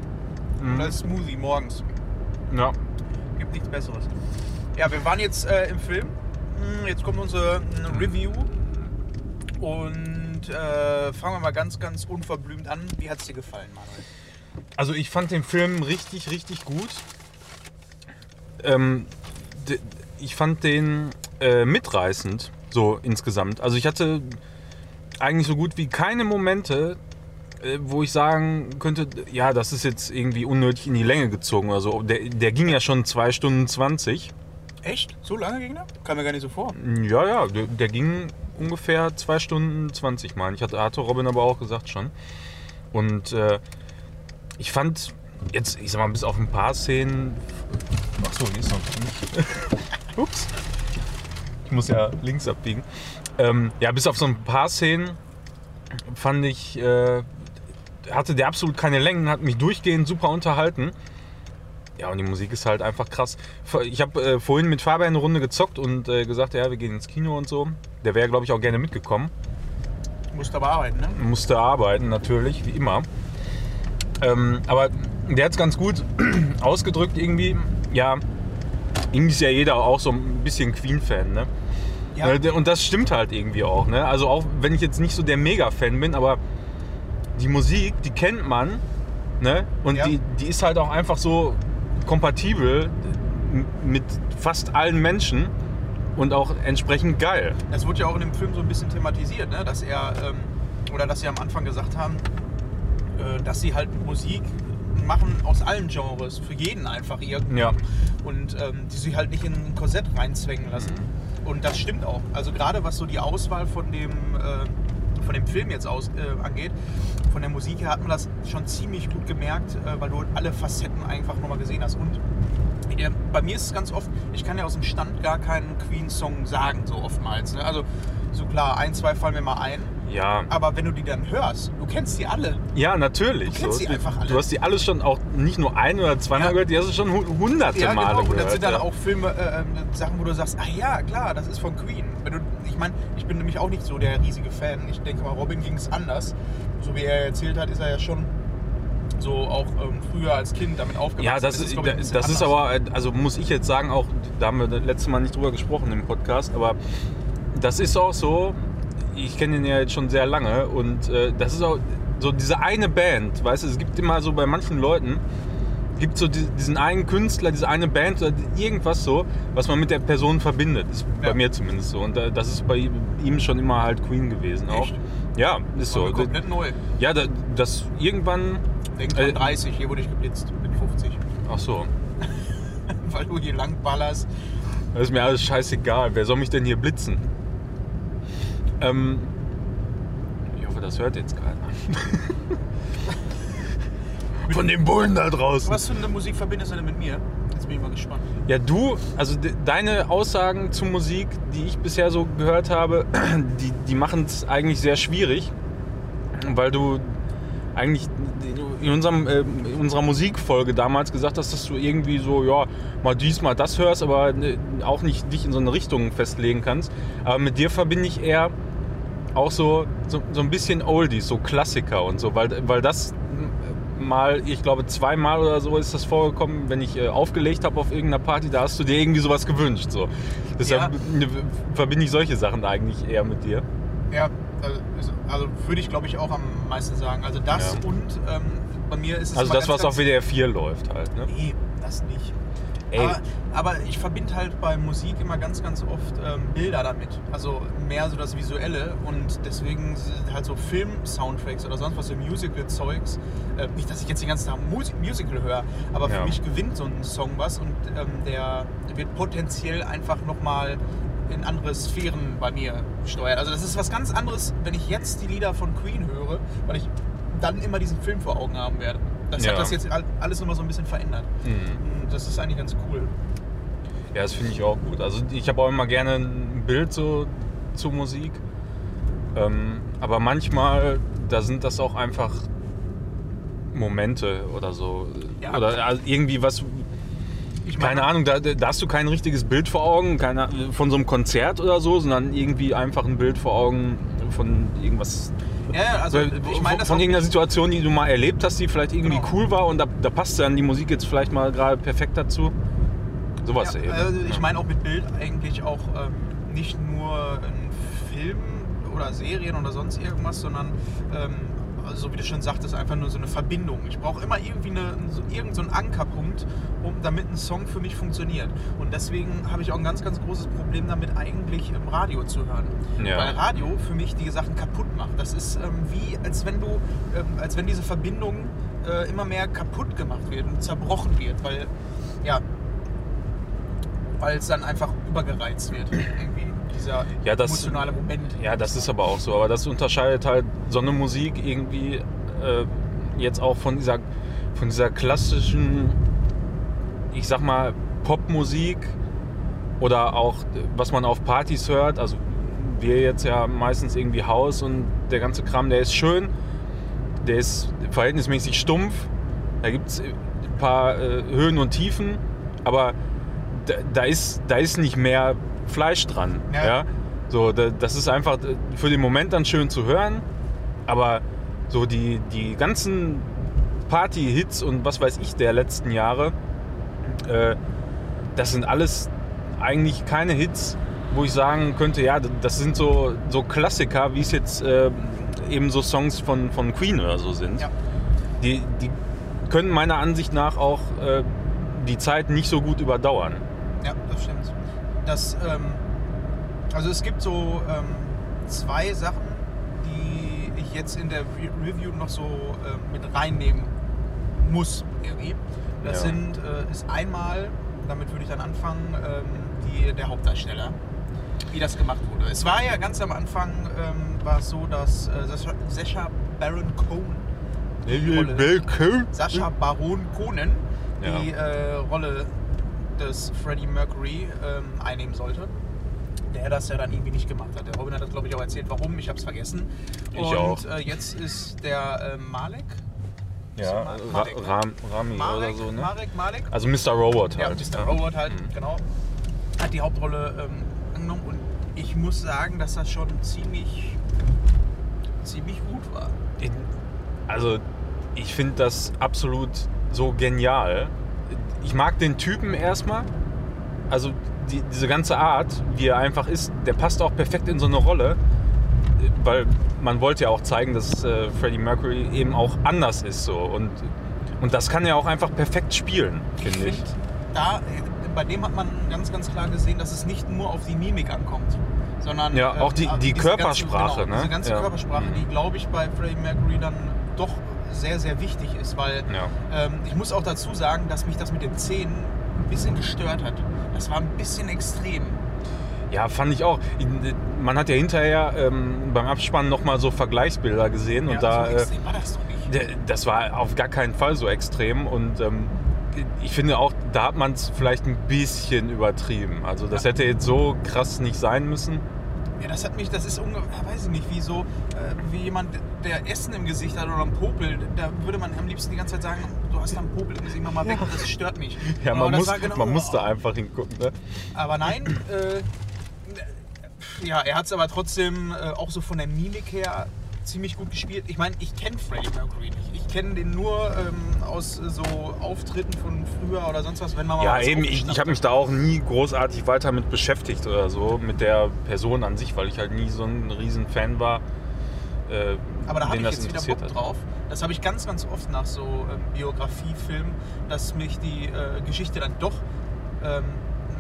Mhm. und als Smoothie morgens. Ja. Gibt nichts Besseres. Ja, wir waren jetzt äh, im Film. Mm, Jetzt kommt unsere mm, Review. Und äh, fangen wir mal ganz, ganz unverblümt an. Wie hat es dir gefallen, Manuel? Also ich fand den Film richtig, richtig gut. Ähm, ich fand den äh, mitreißend, so insgesamt. Also ich hatte eigentlich so gut wie keine Momente, wo ich sagen könnte, ja, das ist jetzt irgendwie unnötig in die Länge gezogen oder so. Der, der ging ja schon 2 Stunden 20. Echt? So lange ging der? Kam mir gar nicht so vor. Ja, ja, der, der ging ungefähr 2 Stunden 20, meine ich. Hatte, hatte Robin aber auch gesagt schon. Und äh, ich fand jetzt, ich sag mal, bis auf ein paar Szenen. Achso, die ist noch nicht. Ups. Ich muss ja links abbiegen. Ähm, ja, bis auf so ein paar Szenen fand ich, äh, hatte der absolut keine Längen, hat mich durchgehend super unterhalten. Ja, und die Musik ist halt einfach krass. Ich habe äh, vorhin mit Fabian eine Runde gezockt und äh, gesagt, ja, wir gehen ins Kino und so. Der wäre, glaube ich, auch gerne mitgekommen. Musst aber arbeiten, ne? Musste arbeiten, natürlich, wie immer. Ähm, aber der hat es ganz gut ausgedrückt irgendwie. Ja, irgendwie ist ja jeder auch so ein bisschen Queen-Fan, ne? Ja. Äh, Und das stimmt halt irgendwie auch, ne? Also auch wenn ich jetzt nicht so der Mega-Fan bin, aber die Musik, die kennt man, ne? Und Ja. die, die ist halt auch einfach so kompatibel mit fast allen Menschen und auch entsprechend geil. Das wurde ja auch in dem Film so ein bisschen thematisiert, ne? dass er, ähm, oder dass sie am Anfang gesagt haben, äh, dass sie halt Musik machen aus allen Genres, für jeden einfach irgendwie. Ja. Und ähm, die sich halt nicht in ein Korsett reinzwängen lassen. Und das stimmt auch. Also gerade was so die Auswahl von dem, äh, von dem Film jetzt aus, äh, angeht, von der Musik her hat man das schon ziemlich gut gemerkt, äh, weil du alle Facetten einfach nochmal gesehen hast. Und äh, bei mir ist es ganz oft, ich kann ja aus dem Stand gar keinen Queen-Song sagen, so oftmals. Ne? Also so klar, ein, zwei fallen mir mal ein. Ja. Aber wenn du die dann hörst, du kennst die alle. Ja, natürlich. Du kennst die einfach alle. Du hast die alle schon auch nicht nur ein oder zweimal Ja. gehört, die hast du schon hu- hunderte Ja, Male genau. Und gehört. das sind dann ja. auch Filme, äh, ähm, Sachen, wo du sagst, ah ja, klar, das ist von Queen. Wenn du, ich meine, ich bin nämlich auch nicht so der riesige Fan. Ich denke mal, Robin ging es anders. So wie er erzählt hat, ist er ja schon so auch ähm, früher als Kind damit aufgewachsen. Ja, das, ist, ich, ein das ist aber, äh, also muss ich jetzt sagen, auch, da haben wir das letzte Mal nicht drüber gesprochen im Podcast, aber das ist auch so, ich kenne den ja jetzt schon sehr lange und äh, das ist auch so diese eine Band, weißt du, es gibt immer so bei manchen Leuten, gibt so die- diesen einen Künstler, diese eine Band oder irgendwas so, was man mit der Person verbindet. Ist Ja. bei mir zumindest so. Und das ist bei ihm schon immer halt Queen gewesen auch. Echt? Ja, ist so. Komplett neu. Ja, da- das irgendwann. Von Äh, 30, hier wurde ich geblitzt mit 50. Ach so. Weil du hier lang ballerst. Das ist mir alles scheißegal. Wer soll mich denn hier blitzen? Ähm, ich hoffe, das hört jetzt keiner. Von den Bullen da draußen. Was für eine Musik verbindest du denn mit mir? Jetzt bin ich mal gespannt. Ja, du, also de deine Aussagen zu Musik, die ich bisher so gehört habe, die, die machen es eigentlich sehr schwierig, weil du eigentlich in, unserem, äh, in unserer Musikfolge damals gesagt hast, dass du irgendwie so, ja, mal dies, mal das hörst, aber äh, auch nicht dich in so eine Richtung festlegen kannst. Aber mit dir verbinde ich eher auch so, so, so ein bisschen Oldies, so Klassiker und so, weil, weil das mal, ich glaube zweimal oder so ist das vorgekommen, wenn ich äh, aufgelegt habe auf irgendeiner Party, da hast du dir irgendwie sowas gewünscht. So. Deshalb Ja. verbinde ich solche Sachen eigentlich eher mit dir. Ja, Also, also würde ich glaube ich auch am meisten sagen. Also das Ja. und ähm, bei mir ist es Also das, ganz, was auf WDR 4 läuft halt. Ne? Nee, das nicht. Aber, aber ich verbinde halt bei Musik immer ganz, ganz oft ähm, Bilder damit. Also mehr so das Visuelle und deswegen sind halt so Film-Soundtracks oder sonst was, so Musical-Zeugs. Äh, nicht, dass ich jetzt den ganzen Tag Mus Musical höre, aber Ja. für mich gewinnt so ein Song was und ähm, der wird potenziell einfach nochmal in andere Sphären bei mir gesteuert. Also das ist was ganz anderes, wenn ich jetzt die Lieder von Queen höre, weil ich dann immer diesen Film vor Augen haben werde. Das Ja. hat das jetzt all- alles nochmal so ein bisschen verändert. Mhm. Das ist eigentlich ganz cool. Ja, das finde ich auch gut. Also ich habe auch immer gerne ein Bild so zu Musik. Ähm, aber manchmal, da sind das auch einfach Momente oder so. Ja. Oder also irgendwie was, Ich keine Ahnung, da, da hast du kein richtiges Bild vor Augen keine, von so einem Konzert oder so, sondern irgendwie einfach ein Bild vor Augen von irgendwas. Ja, also Weil- ich meine das von irgendeiner Situation, die du mal erlebt hast, die vielleicht irgendwie Genau. cool war und da, da passt dann die Musik jetzt vielleicht mal gerade perfekt dazu. Sowas ja, eben. also ich meine auch mit Bild eigentlich auch ähm, nicht nur ein Film oder Serien oder sonst irgendwas, sondern ähm, also so wie du schon sagtest, einfach nur so eine Verbindung. Ich brauche immer irgendwie eine, so, irgend so einen Ankerpunkt, um, damit ein Song für mich funktioniert. Und deswegen habe ich auch ein ganz, ganz großes Problem damit, eigentlich im Radio zu hören. Ja. Weil Radio für mich die Sachen kaputt macht. Das ist ähm, wie, als wenn du, ähm, als wenn diese Verbindung äh, immer mehr kaputt gemacht wird und zerbrochen wird, weil, ja, weil es dann einfach übergereizt wird. Irgendwie dieser Ja, das- emotionale Moment. Ja, das ist aber auch so. Aber das unterscheidet halt so eine Musik irgendwie äh, jetzt auch von dieser, von dieser klassischen, ich sag mal, Popmusik oder auch was man auf Partys hört. Also wir jetzt ja meistens irgendwie Haus und der ganze Kram, der ist schön, der ist verhältnismäßig stumpf. Da gibt es ein paar äh, Höhen und Tiefen, aber da, da, ist, da ist nicht mehr Fleisch dran. Ja. Ja. So, da, das ist einfach für den Moment dann schön zu hören, aber so die, die ganzen Party-Hits und was weiß ich der letzten Jahre, äh, das sind alles eigentlich keine Hits, wo ich sagen könnte, ja, das sind so, so Klassiker, wie es jetzt äh, eben so Songs von, von Queen oder so sind. Ja. Die, die können meiner Ansicht nach auch äh, die Zeit nicht so gut überdauern. Ja, das stimmt. Das, ähm, also es gibt so ähm, zwei Sachen, die ich jetzt in der Re Review noch so ähm, mit reinnehmen muss irgendwie. Das Ja. sind, äh, ist einmal, damit würde ich dann anfangen, ähm, die, der Hauptdarsteller, wie das gemacht wurde. Es war ja ganz am Anfang, ähm, war es so, dass äh, Sascha, Baron Cohen, die Rolle- Sascha Baron Cohen Ja. die äh, Rolle des Freddie Mercury ähm, einnehmen sollte. Der das ja dann irgendwie nicht gemacht hat. Der Robin hat das, glaube ich, auch erzählt, warum. Ich habe es vergessen. Ich Und auch. Äh, jetzt ist der äh, Malek. Ja, Ma- Ra Marek, ne? Ram Rami Marek, oder so, ne? Marek, Malek. Also Mr. Robot Ja, halt. Mr. Robot halt, Mhm. genau. Hat die Hauptrolle ähm, angenommen und ich muss sagen, dass das schon ziemlich, ziemlich gut war. Also ich finde das absolut so genial. Ich mag den Typen erstmal. Also die, diese ganze Art, wie er einfach ist, der passt auch perfekt in so eine Rolle. Weil man wollte ja auch zeigen, dass äh, Freddie Mercury eben auch anders ist so. Und, und das kann er auch einfach perfekt spielen, finde ich. find, Da, bei dem hat man ganz, ganz klar gesehen, dass es nicht nur auf die Mimik ankommt, sondern Ja, auch die- äh, die Körpersprache, ganze, genau, ne? Diese ganze Ja. Körpersprache, Mhm. die, glaube ich, bei Freddie Mercury dann doch sehr, sehr wichtig ist, weil Ja. ähm, ich muss auch dazu sagen, dass mich das mit den Zähnen ein bisschen gestört hat. Das war ein bisschen extrem. Ja, fand ich auch. Man hat ja hinterher ähm, beim Abspannen nochmal so Vergleichsbilder gesehen und ja, da. so äh, extrem war das doch nicht. Das war auf gar keinen Fall so extrem und ähm, ich finde auch, da hat man es vielleicht ein bisschen übertrieben. Also das Ja. hätte jetzt so krass nicht sein müssen. Ja, das hat mich, das ist ungefähr, weiß ich nicht, wie so, äh, wie jemand, der Essen im Gesicht hat oder einen Popel, da würde man am liebsten die ganze Zeit sagen, du hast da einen Popel im Gesicht, mach mal weg, das stört mich. Ja, man, muss, genau- man musste einfach hingucken. Ne? Aber nein, äh, ja, er hat es aber trotzdem äh, auch so von der Mimik her ziemlich gut gespielt. Ich meine, ich kenne Freddie Mercury nicht. Ich kenne den nur ähm, aus äh, so Auftritten von früher oder sonst was, wenn man mal Ja, was eben, ich, ich habe mich da auch nie großartig weiter mit beschäftigt oder so, mit der Person an sich, weil ich halt nie so ein riesen Fan war. äh, Aber da habe ich jetzt wieder Bock hat. drauf. Das habe ich ganz, ganz oft nach so ähm, Biografiefilmen, dass mich die äh, Geschichte dann doch ähm,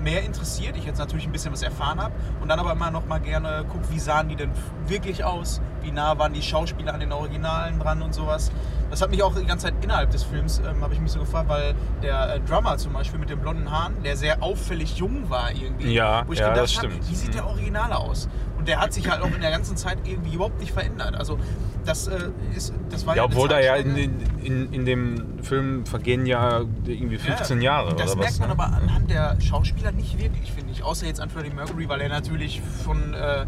mehr interessiert. Ich jetzt natürlich ein bisschen was erfahren habe und dann aber immer noch mal gerne gucke, wie sahen die denn wirklich aus, wie nah waren die Schauspieler an den Originalen dran und sowas. Das hat mich auch die ganze Zeit innerhalb des Films, ähm, habe ich mich so gefragt, weil der äh, Drummer zum Beispiel mit den blonden Haaren, der sehr auffällig jung war irgendwie. Ja, wo ich ja, gedacht das hab, stimmt. wie sieht der Originale aus? Der hat sich halt auch in der ganzen Zeit irgendwie überhaupt nicht verändert. Also das äh, ist, das war Ja, obwohl da ja in, in, in dem Film vergehen ja irgendwie 15 Ja, Jahre Das oder merkt was. man ne? aber anhand der Schauspieler nicht wirklich, finde ich. Außer jetzt an Freddie Mercury, weil er natürlich von äh,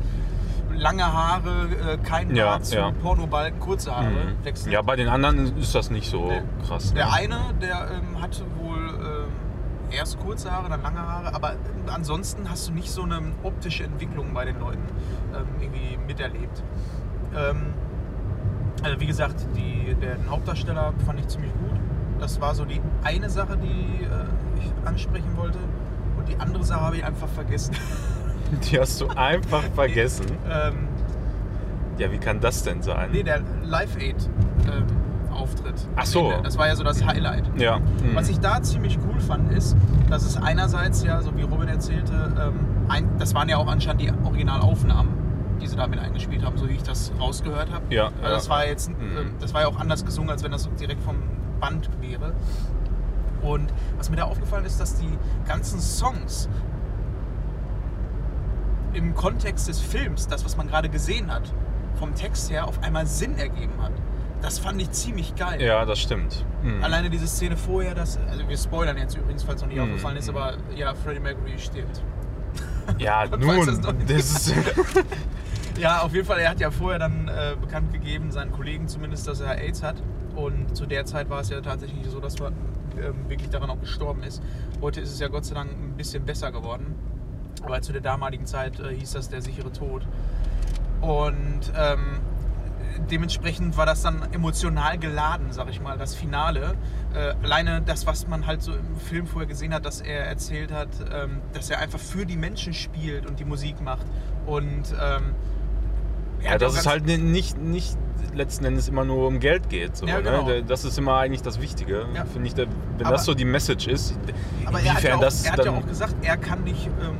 lange Haare, äh, kein Ja, zu ja. Pornobalken, kurze Haare Mhm. wechselt. Ja, bei den anderen ist das nicht so Nee. krass. Der ne? eine, der ähm, wohl ähm, erst kurze Haare, dann lange Haare, aber ähm, ansonsten hast du nicht so eine optische Entwicklung bei den Leuten ähm, irgendwie miterlebt. Ähm, also wie gesagt, die, den Hauptdarsteller fand ich ziemlich gut. Das war so die eine Sache, die äh, ich ansprechen wollte. Und die andere Sache habe ich einfach vergessen. Die hast du einfach vergessen. ähm, Ja, wie kann das denn sein? nee, der Live Aid ähm, Auftritt. Ach so. Das war ja so das Highlight. Ja. hm. Was ich da ziemlich cool fand, ist, dass es einerseits ja, so wie Robin erzählte, ähm, ein, das waren ja auch anscheinend die Originalaufnahmen, die sie damit eingespielt haben, so wie ich das rausgehört habe. Ja, Also das war jetzt, Mhm. das war ja auch anders gesungen, als wenn das direkt vom Band wäre. Und was mir da aufgefallen ist, dass die ganzen Songs im Kontext des Films, das, was man gerade gesehen hat, vom Text her auf einmal Sinn ergeben hat. Das fand ich ziemlich geil. Ja, das stimmt. Hm. Alleine diese Szene vorher, das, also wir spoilern jetzt übrigens, falls noch nicht Mhm. aufgefallen ist, aber ja, Freddie Mercury stirbt. Ja, nun, das noch nicht- das ist, Ja, auf jeden Fall, er hat ja vorher dann äh, bekannt gegeben, seinen Kollegen zumindest, dass er AIDS hat. Und zu der Zeit war es ja tatsächlich so, dass er ähm, wirklich daran auch gestorben ist. Heute ist es ja Gott sei Dank ein bisschen besser geworden. Aber zu der damaligen Zeit äh, hieß das der sichere Tod. Und ähm, dementsprechend war das dann emotional geladen, sag ich mal, das Finale. Äh, alleine das, was man halt so im Film vorher gesehen hat, dass er erzählt hat, ähm, dass er einfach für die Menschen spielt und die Musik macht. Und ähm, ja, dass es halt ni- nicht, nicht letzten Endes immer nur um Geld geht. So, Ja, ne? genau. Der- Das ist immer eigentlich das Wichtige, Ja. finde ich. Wenn Aber- das so die Message ist, Aber er hat, ja inwiefern auch, das er hat dann. ja auch gesagt, er kann nicht, ähm,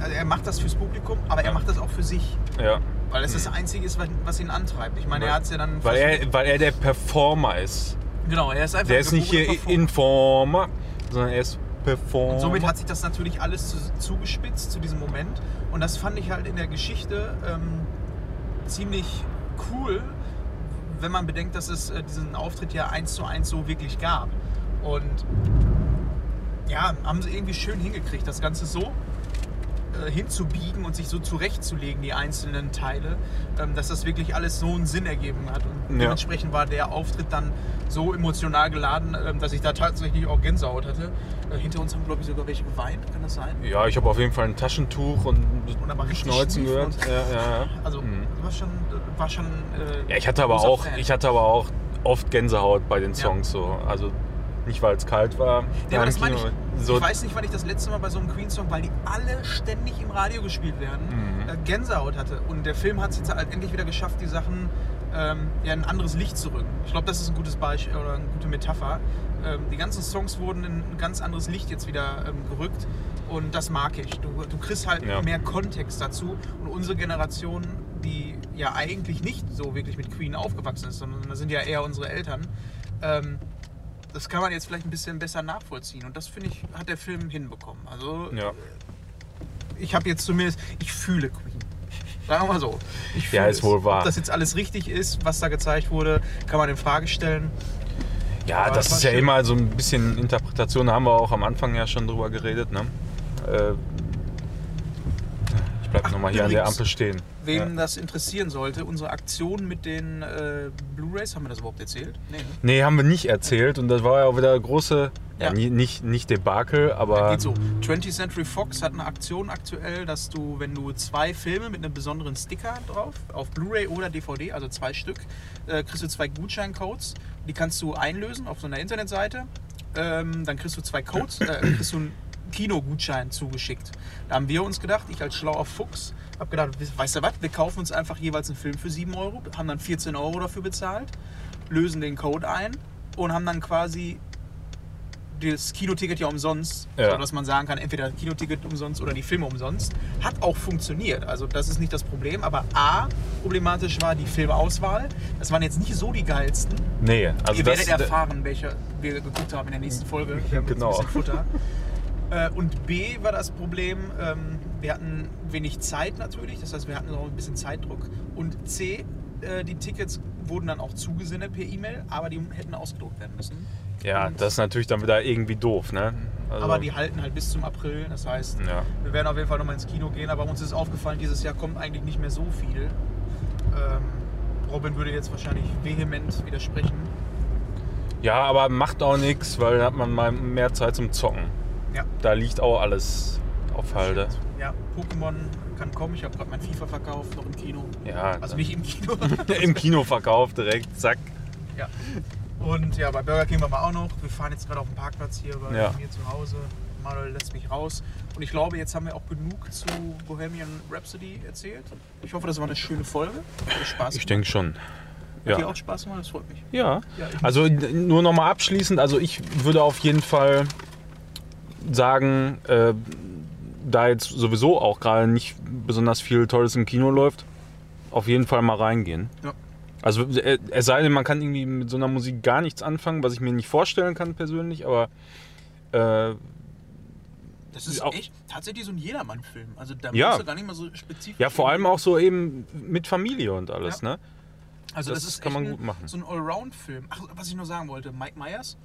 also er macht das fürs Publikum, aber er macht das auch für sich. ja, Weil es das Einzige ist, was- ihn antreibt. Ich meine, er hat es ja dann. weil, er, weil er der Performer ist. genau, er ist einfach Der ist nicht hier Performer. Informer, sondern er ist Performer. Und somit hat sich das natürlich alles zu, zugespitzt zu diesem Moment. Und das fand ich halt in der Geschichte ähm, ziemlich cool, wenn man bedenkt, dass es äh, diesen Auftritt ja eins zu eins so wirklich gab. Und ja, haben sie irgendwie schön hingekriegt, das Ganze so äh, hinzubiegen und sich so zurechtzulegen, die einzelnen Teile, ähm, dass das wirklich alles so einen Sinn ergeben hat. Und Ja. dementsprechend war der Auftritt dann so emotional geladen, ähm, dass ich da tatsächlich auch Gänsehaut hatte. Äh, hinter uns haben, glaube ich, sogar welche geweint, kann das sein? ja, ich habe auf jeden Fall ein Taschentuch und, Und schief gehört. und- Ja, ja, ja. Also Mhm. war schon, war schon äh, Ja, ich hatte aber auch, Fan. ich hatte aber auch oft Gänsehaut bei den. Songs so. Also nicht weil es kalt war. Ja, aber das meine ich. So, ich weiß nicht, wann ich das letzte Mal bei so einem Queen-Song, weil die alle ständig im Radio gespielt werden, Mhm. äh, Gänsehaut hatte. Und der Film hat es jetzt halt endlich wieder geschafft, die Sachen ähm, ja, in ein anderes Licht zu rücken. Ich glaube, das ist ein gutes Beispiel oder eine gute Metapher. Ähm, die ganzen Songs wurden in ein ganz anderes Licht jetzt wieder ähm, gerückt. Und das mag ich. Du, du kriegst halt Ja. mehr Kontext dazu. Und unsere Generation, die ja eigentlich nicht so wirklich mit Queen aufgewachsen ist, sondern das sind ja eher unsere Eltern, ähm, das kann man jetzt vielleicht ein bisschen besser nachvollziehen. Und das finde ich, hat der Film hinbekommen. Also ja. ich habe jetzt zumindest, ich fühle Queen. Sagen wir mal so. Ich Ja, fühle ist wohl es. wahr. Ob das jetzt alles richtig ist, was da gezeigt wurde, kann man in Frage stellen. ja, Aber das war ist ja schön. immer so ein bisschen Interpretation. Da haben wir auch am Anfang ja schon drüber geredet. Ne? Äh, ich bleib Ach, nochmal hier an der Ampel stehen. Wem Ja. das interessieren sollte, unsere Aktion mit den äh, Blu-Rays, haben wir das überhaupt erzählt? Nee, ne? Nee, haben wir nicht erzählt. Und das war ja auch wieder große, ja, Ja. nicht, nicht Debakel, aber. Geht so. 20th Century Fox hat eine Aktion aktuell, dass du, wenn du zwei Filme mit einem besonderen Sticker drauf, auf Blu-ray oder DVD, also zwei Stück, äh, kriegst du zwei Gutscheincodes. Die kannst du einlösen auf so einer Internetseite. Ähm, dann kriegst du zwei Codes, äh, kriegst du einen Kinogutschein zugeschickt. Da haben wir uns gedacht, ich als schlauer Fuchs, habe gedacht, weißt du was, wir kaufen uns einfach jeweils einen Film für 7 Euro, haben dann 14 Euro dafür bezahlt, lösen den Code ein und haben dann quasi das Kinoticket ja umsonst, Ja. so dass man sagen kann, entweder das Kinoticket umsonst oder die Filme umsonst. Hat auch funktioniert, also das ist nicht das Problem, aber A, problematisch war die Filmauswahl. Das waren jetzt nicht so die geilsten. Nee, also Ihr das, werdet erfahren, welche wir geguckt haben in der nächsten Folge. Wir haben Genau. ein bisschen Futter. Äh, Und B war das Problem, ähm, wir hatten wenig Zeit natürlich, das heißt, wir hatten auch ein bisschen Zeitdruck. Und C, äh, die Tickets wurden dann auch zugesendet per E-Mail, aber die hätten ausgedruckt werden müssen. ja, Und- das ist natürlich dann wieder irgendwie doof, ne? Also, Aber die halten halt bis zum April, das heißt, Ja. wir werden auf jeden Fall nochmal ins Kino gehen, aber uns ist aufgefallen, dieses Jahr kommt eigentlich nicht mehr so viel. Ähm, Robin würde jetzt wahrscheinlich vehement widersprechen. ja, aber macht auch nichts, weil dann hat man mal mehr Zeit zum Zocken. Ja. Da liegt auch alles auf Halde. Ja, Pokémon kann kommen. Ich habe gerade mein FIFA verkauft, noch im Kino. Ja, Also nicht im Kino. im Kino verkauft direkt, zack. ja. Und ja, bei Burger King waren wir auch noch. Wir fahren jetzt gerade auf dem Parkplatz hier bei Ja. mir zu Hause. Manuel lässt mich raus. Und ich glaube, jetzt haben wir auch genug zu Bohemian Rhapsody erzählt. Ich hoffe, das war eine schöne Folge. Spaß Ich denke schon. Hat dir Ja. auch Spaß gemacht? Das freut mich. Ja. Ja, Also nur noch mal abschließend, also ich würde auf jeden Fall sagen, äh, da jetzt sowieso auch gerade nicht besonders viel Tolles im Kino läuft, auf jeden Fall mal reingehen. Ja. Also äh, es sei denn, man kann irgendwie mit so einer Musik gar nichts anfangen, was ich mir nicht vorstellen kann persönlich, aber äh, Das ist Auch- echt tatsächlich so ein Jedermann-Film. Also da Ja. musst du gar nicht mal so spezifisch. ja vor allem auch so eben mit Familie und alles, Ja. ne? Also Das das, ist kann man gut machen. So ein Allround-Film. Ach, was ich nur sagen wollte, Mike Myers.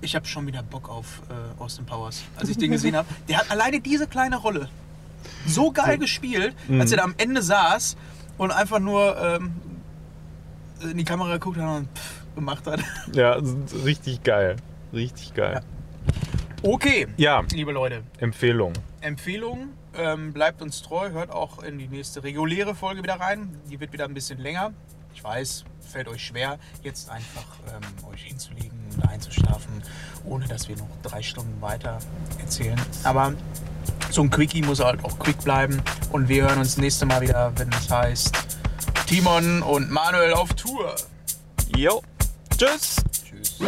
Ich habe schon wieder Bock auf äh, Austin Powers. Als ich den gesehen habe, der hat alleine diese kleine Rolle so geil gespielt, Mhm. als er da am Ende saß und einfach nur ähm, in die Kamera geguckt hat und pff, gemacht hat. Ja, richtig geil. Richtig geil. Okay, Ja, liebe Leute, Empfehlung. Empfehlung, ähm, bleibt uns treu, hört auch in die nächste reguläre Folge wieder rein. Die wird wieder ein bisschen länger. Ich weiß, fällt euch schwer, jetzt einfach ähm, euch hinzulegen versuchen einzuschlafen, ohne dass wir noch drei Stunden weiter erzählen. Aber so ein Quickie muss halt auch quick bleiben. Und wir hören uns nächste Mal wieder, wenn es heißt Timon und Manuel auf Tour. Jo. Tschüss. Tschüss.